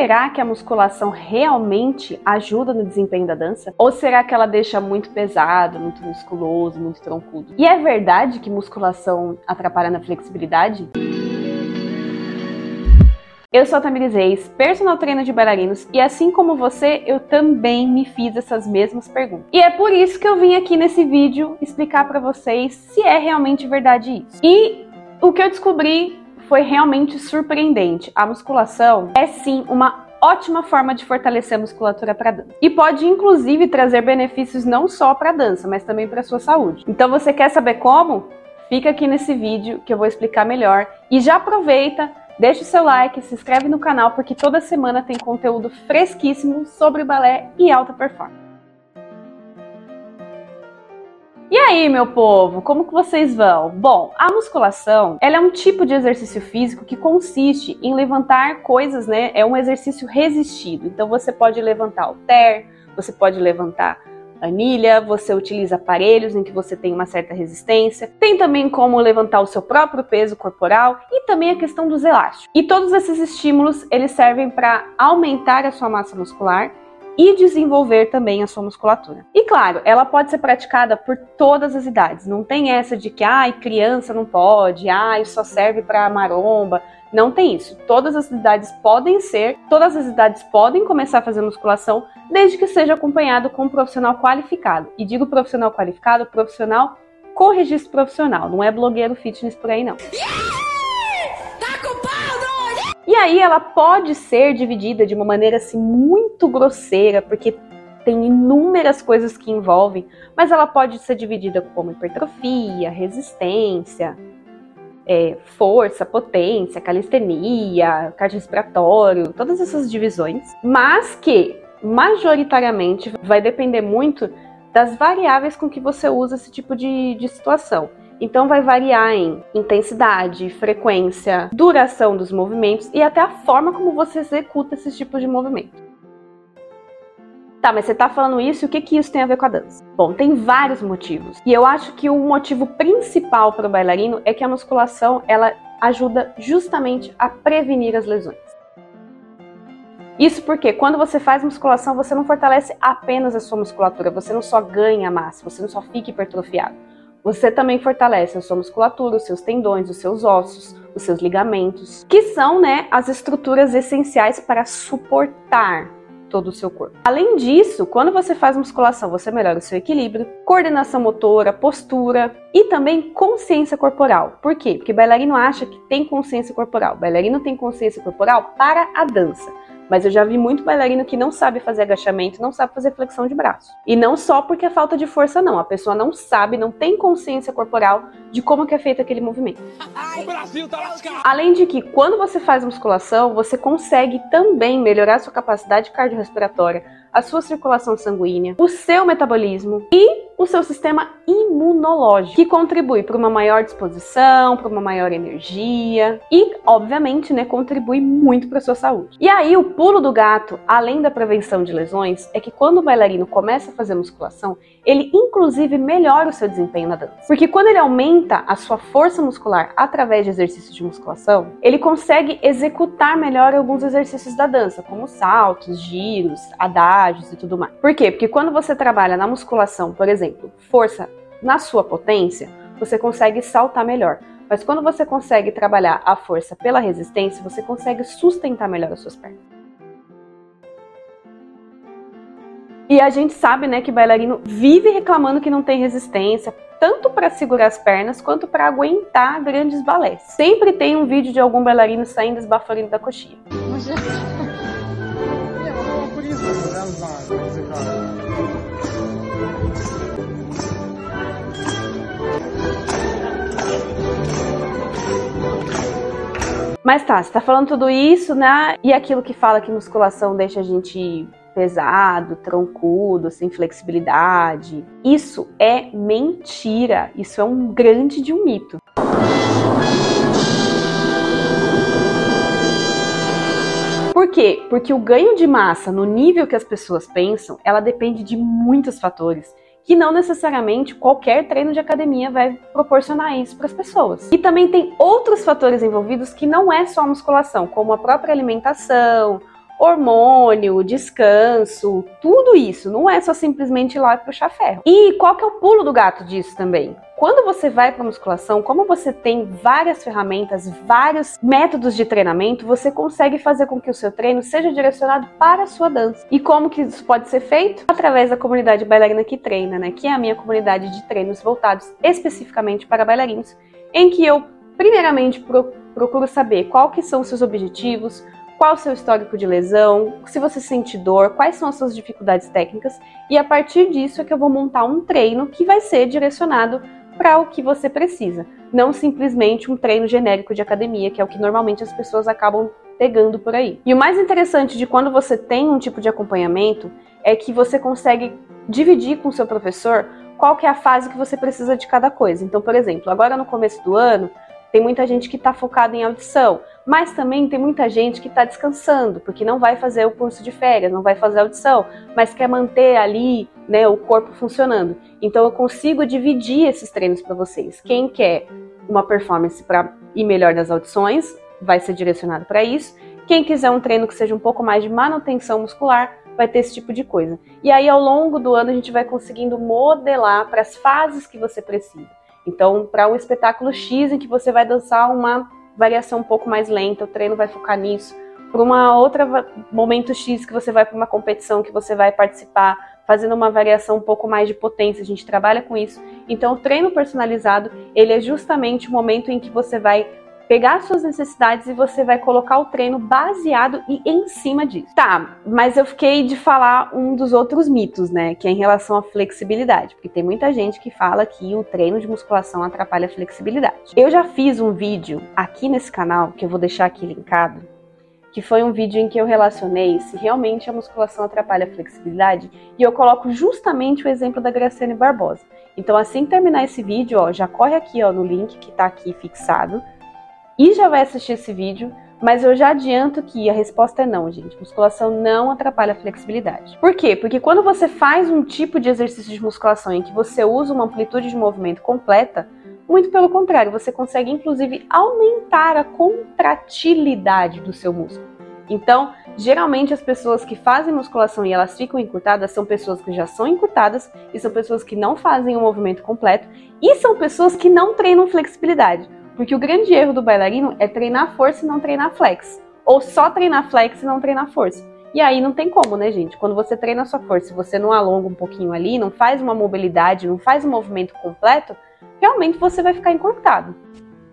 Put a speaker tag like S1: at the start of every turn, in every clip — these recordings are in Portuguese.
S1: será que a musculação realmente ajuda no desempenho da dança? Ou será que ela deixa muito pesado, muito musculoso, muito troncudo? E é verdade que musculação atrapalha na flexibilidade? Eu sou a Tamires Reis, personal trainer de bailarinos, e assim como você, eu também me fiz essas mesmas perguntas. E é por isso que eu vim aqui nesse vídeo explicar para vocês se é realmente verdade isso. E o que eu descobri foi realmente surpreendente. A musculação é sim uma ótima forma de fortalecer a musculatura para dança. E pode inclusive trazer benefícios não só para dança, mas também para sua saúde. Então você quer saber como? Fica aqui nesse vídeo que eu vou explicar melhor e já aproveita, deixa o seu like, se inscreve no canal porque toda semana tem conteúdo fresquíssimo sobre balé e alta performance. E aí, meu povo, como que vocês vão? Bom, a musculação, ela é um tipo de exercício físico que consiste em levantar coisas, né? É um exercício resistido. Então você pode levantar halter, você pode levantar anilha, você utiliza aparelhos em que você tem uma certa resistência. Tem também como levantar o seu próprio peso corporal e também a questão dos elásticos. E todos esses estímulos, eles servem para aumentar a sua massa muscular e desenvolver também a sua musculatura. E claro, ela pode ser praticada por todas as idades. Não tem essa de que ai, criança não pode, ai, só serve para maromba. Não tem isso. Todas as idades podem ser, todas as idades podem começar a fazer musculação, desde que seja acompanhado com um profissional qualificado. E digo profissional qualificado, profissional com registro profissional, não é blogueiro fitness por aí não. Yeah! E aí ela pode ser dividida de uma maneira assim muito grosseira, porque tem inúmeras coisas que envolvem, mas ela pode ser dividida como hipertrofia, resistência, é, força, potência, calistenia, cardiorrespiratório, todas essas divisões, mas que majoritariamente vai depender muito das variáveis com que você usa esse tipo de, de situação. Então vai variar em intensidade, frequência, duração dos movimentos e até a forma como você executa esses tipos de movimento. Tá, mas você tá falando isso e o que, que isso tem a ver com a dança? Bom, tem vários motivos. E eu acho que o motivo principal para o bailarino é que a musculação ela ajuda justamente a prevenir as lesões. Isso porque quando você faz musculação, você não fortalece apenas a sua musculatura, você não só ganha massa, você não só fica hipertrofiado. Você também fortalece a sua musculatura, os seus tendões, os seus ossos, os seus ligamentos, que são, né, as estruturas essenciais para suportar todo o seu corpo. Além disso, quando você faz musculação, você melhora o seu equilíbrio, coordenação motora, postura e também consciência corporal. Por quê? Porque bailarino acha que tem consciência corporal. Bailarino tem consciência corporal para a dança. Mas eu já vi muito bailarino que não sabe fazer agachamento, não sabe fazer flexão de braço. E não só porque é falta de força, não. A pessoa não sabe, não tem consciência corporal de como que é feito aquele movimento. O Brasil tá lascado! Além de que, quando você faz musculação, você consegue também melhorar sua capacidade cardiorrespiratória, a sua circulação sanguínea, o seu metabolismo e o seu sistema imunológico, que contribui para uma maior disposição, para uma maior energia e, obviamente, né, contribui muito para a sua saúde. E aí, o pulo do gato, além da prevenção de lesões, é que quando o bailarino começa a fazer musculação, ele inclusive melhora o seu desempenho na dança. Porque quando ele aumenta a sua força muscular através de exercícios de musculação, ele consegue executar melhor alguns exercícios da dança, como saltos, giros, adágios e tudo mais. Por quê? Porque quando você trabalha na musculação, por exemplo, exemplo, força na sua potência, você consegue saltar melhor. Mas quando você consegue trabalhar a força pela resistência, você consegue sustentar melhor as suas pernas. E a gente sabe, né, que bailarino vive reclamando que não tem resistência, tanto para segurar as pernas quanto para aguentar grandes balés. Sempre tem um vídeo de algum bailarino saindo esbaforindo da coxinha. Mas tá, você tá falando tudo isso, né? E aquilo que fala que musculação deixa a gente pesado, troncudo, sem flexibilidade. Isso é mentira. Isso é um grande de um mito. Por quê? Porque o ganho de massa no nível que as pessoas pensam, ela depende de muitos fatores que não necessariamente qualquer treino de academia vai proporcionar isso para as pessoas. E também tem outros fatores envolvidos que não é só musculação, como a própria alimentação, hormônio, descanso, tudo isso. Não é só simplesmente ir lá e puxar ferro. E qual que é o pulo do gato disso também? Quando você vai para musculação, como você tem várias ferramentas, vários métodos de treinamento, você consegue fazer com que o seu treino seja direcionado para a sua dança. E como que isso pode ser feito? Através da comunidade bailarina que treina, né? Que é a minha comunidade de treinos voltados especificamente para bailarinos, em que eu primeiramente procuro saber qual que são os seus objetivos, qual o seu histórico de lesão, se você sente dor, quais são as suas dificuldades técnicas, e a partir disso é que eu vou montar um treino que vai ser direcionado para o que você precisa, não simplesmente um treino genérico de academia, que é o que normalmente as pessoas acabam pegando por aí. E o mais interessante de quando você tem um tipo de acompanhamento é que você consegue dividir com o seu professor qual que é a fase que você precisa de cada coisa. Então, por exemplo, agora no começo do ano, tem muita gente que está focada em audição, mas também tem muita gente que está descansando, porque não vai fazer o curso de férias, não vai fazer audição, mas quer manter ali né, o corpo funcionando. Então eu consigo dividir esses treinos para vocês. Quem quer uma performance para ir melhor nas audições, vai ser direcionado para isso. Quem quiser um treino que seja um pouco mais de manutenção muscular, vai ter esse tipo de coisa. E aí, ao longo do ano, a gente vai conseguindo modelar para as fases que você precisa. Então, para um espetáculo X em que você vai dançar uma variação um pouco mais lenta, o treino vai focar nisso. Para uma outra momento X que você vai para uma competição que você vai participar, fazendo uma variação um pouco mais de potência, a gente trabalha com isso. Então, o treino personalizado, ele é justamente o momento em que você vai pegar suas necessidades e você vai colocar o treino baseado e em cima disso. Tá, mas eu fiquei de falar um dos outros mitos, né? Que é em relação à flexibilidade. Porque tem muita gente que fala que o treino de musculação atrapalha a flexibilidade. Eu já fiz um vídeo aqui nesse canal, que eu vou deixar aqui linkado, que foi um vídeo em que eu relacionei se realmente a musculação atrapalha a flexibilidade, e eu coloco justamente o exemplo da Graciane Barbosa. Então, assim que terminar esse vídeo, ó, já corre aqui ó, no link que tá aqui fixado, e já vai assistir esse vídeo, mas eu já adianto que a resposta é não, gente. Musculação não atrapalha a flexibilidade. Por quê? Porque quando você faz um tipo de exercício de musculação em que você usa uma amplitude de movimento completa, muito pelo contrário, você consegue inclusive aumentar a contratilidade do seu músculo. Então, geralmente as pessoas que fazem musculação e elas ficam encurtadas são pessoas que já são encurtadas e são pessoas que não fazem o movimento completo e são pessoas que não treinam flexibilidade. Porque o grande erro do bailarino é treinar força e não treinar flex. Ou só treinar flex e não treinar força. E aí não tem como, né, gente? Quando você treina a sua força, você não alonga um pouquinho ali, não faz uma mobilidade, não faz um movimento completo, realmente você vai ficar encurtado.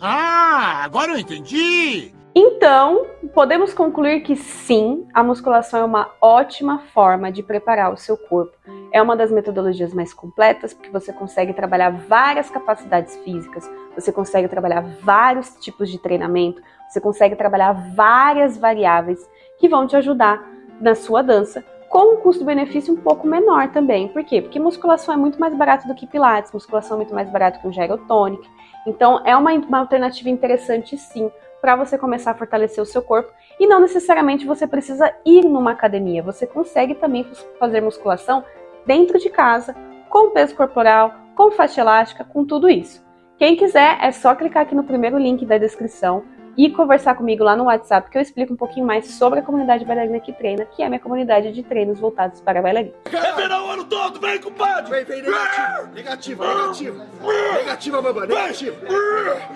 S2: Ah, agora eu entendi!
S1: Então, podemos concluir que sim, a musculação é uma ótima forma de preparar o seu corpo. É uma das metodologias mais completas, porque você consegue trabalhar várias capacidades físicas, você consegue trabalhar vários tipos de treinamento, você consegue trabalhar várias variáveis que vão te ajudar na sua dança, com um custo-benefício um pouco menor também. Por quê? Porque musculação é muito mais barato do que pilates, musculação é muito mais barato que um gyrotonic. Então, é uma, uma alternativa interessante sim para você começar a fortalecer o seu corpo e não necessariamente você precisa ir numa academia. Você consegue também fazer musculação dentro de casa, com peso corporal, com faixa elástica, com tudo isso. Quem quiser é só clicar aqui no primeiro link da descrição e conversar comigo lá no WhatsApp que eu explico um pouquinho mais sobre a comunidade bailarina que treina, que é a minha comunidade de treinos voltados para bailarinos.
S2: É verão o ano todo, vem, compadre!
S3: Vem, vem, negativa, negativa, negativa, negativa, negativa,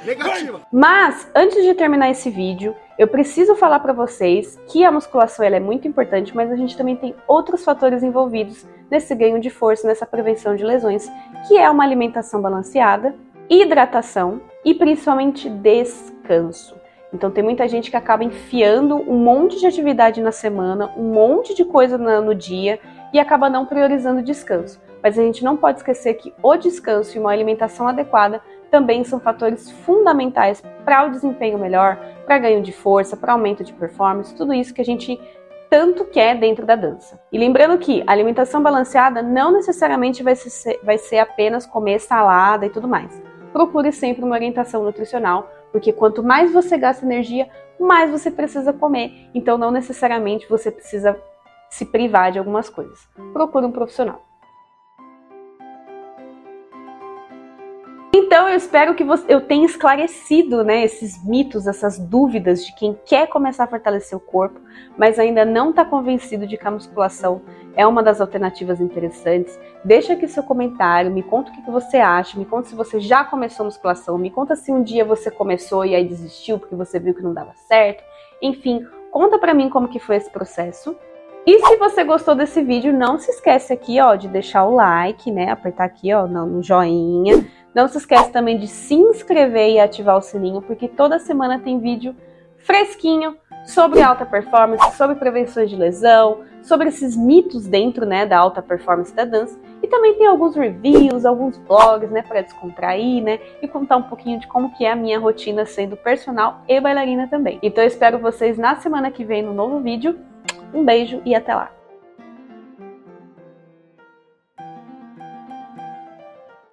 S3: negativa.
S1: Mas, antes de terminar esse vídeo, eu preciso falar para vocês que a musculação ela é muito importante, mas a gente também tem outros fatores envolvidos nesse ganho de força, nessa prevenção de lesões, que é uma alimentação balanceada, hidratação e principalmente descanso. Então tem muita gente que acaba enfiando um monte de atividade na semana, um monte de coisa no dia e acaba não priorizando o descanso. Mas a gente não pode esquecer que o descanso e uma alimentação adequada também são fatores fundamentais para o desempenho melhor, para ganho de força, para aumento de performance, tudo isso que a gente tanto quer dentro da dança. E lembrando que a alimentação balanceada não necessariamente vai ser, vai ser apenas comer salada e tudo mais. Procure sempre uma orientação nutricional porque quanto mais você gasta energia, mais você precisa comer. Então não necessariamente você precisa se privar de algumas coisas. Procure um profissional. Então eu espero que você, eu tenha esclarecido né, esses mitos, essas dúvidas de quem quer começar a fortalecer o corpo, mas ainda não está convencido de que a musculação é uma das alternativas interessantes. Deixa aqui seu comentário, me conta o que você acha, me conta se você já começou musculação, me conta se um dia você começou e aí desistiu porque você viu que não dava certo. Enfim, conta para mim como que foi esse processo. E se você gostou desse vídeo, não se esquece aqui, ó, de deixar o like, né? Apertar aqui, ó, no joinha não se esquece também de se inscrever e ativar o sininho, porque toda semana tem vídeo fresquinho sobre alta performance, sobre prevenções de lesão, sobre esses mitos dentro né, da alta performance da dança. E também tem alguns reviews, alguns blogs, né, para descontrair, né, e contar um pouquinho de como que é a minha rotina sendo personal e bailarina também. Então eu espero vocês na semana que vem no novo vídeo. Um beijo e até lá!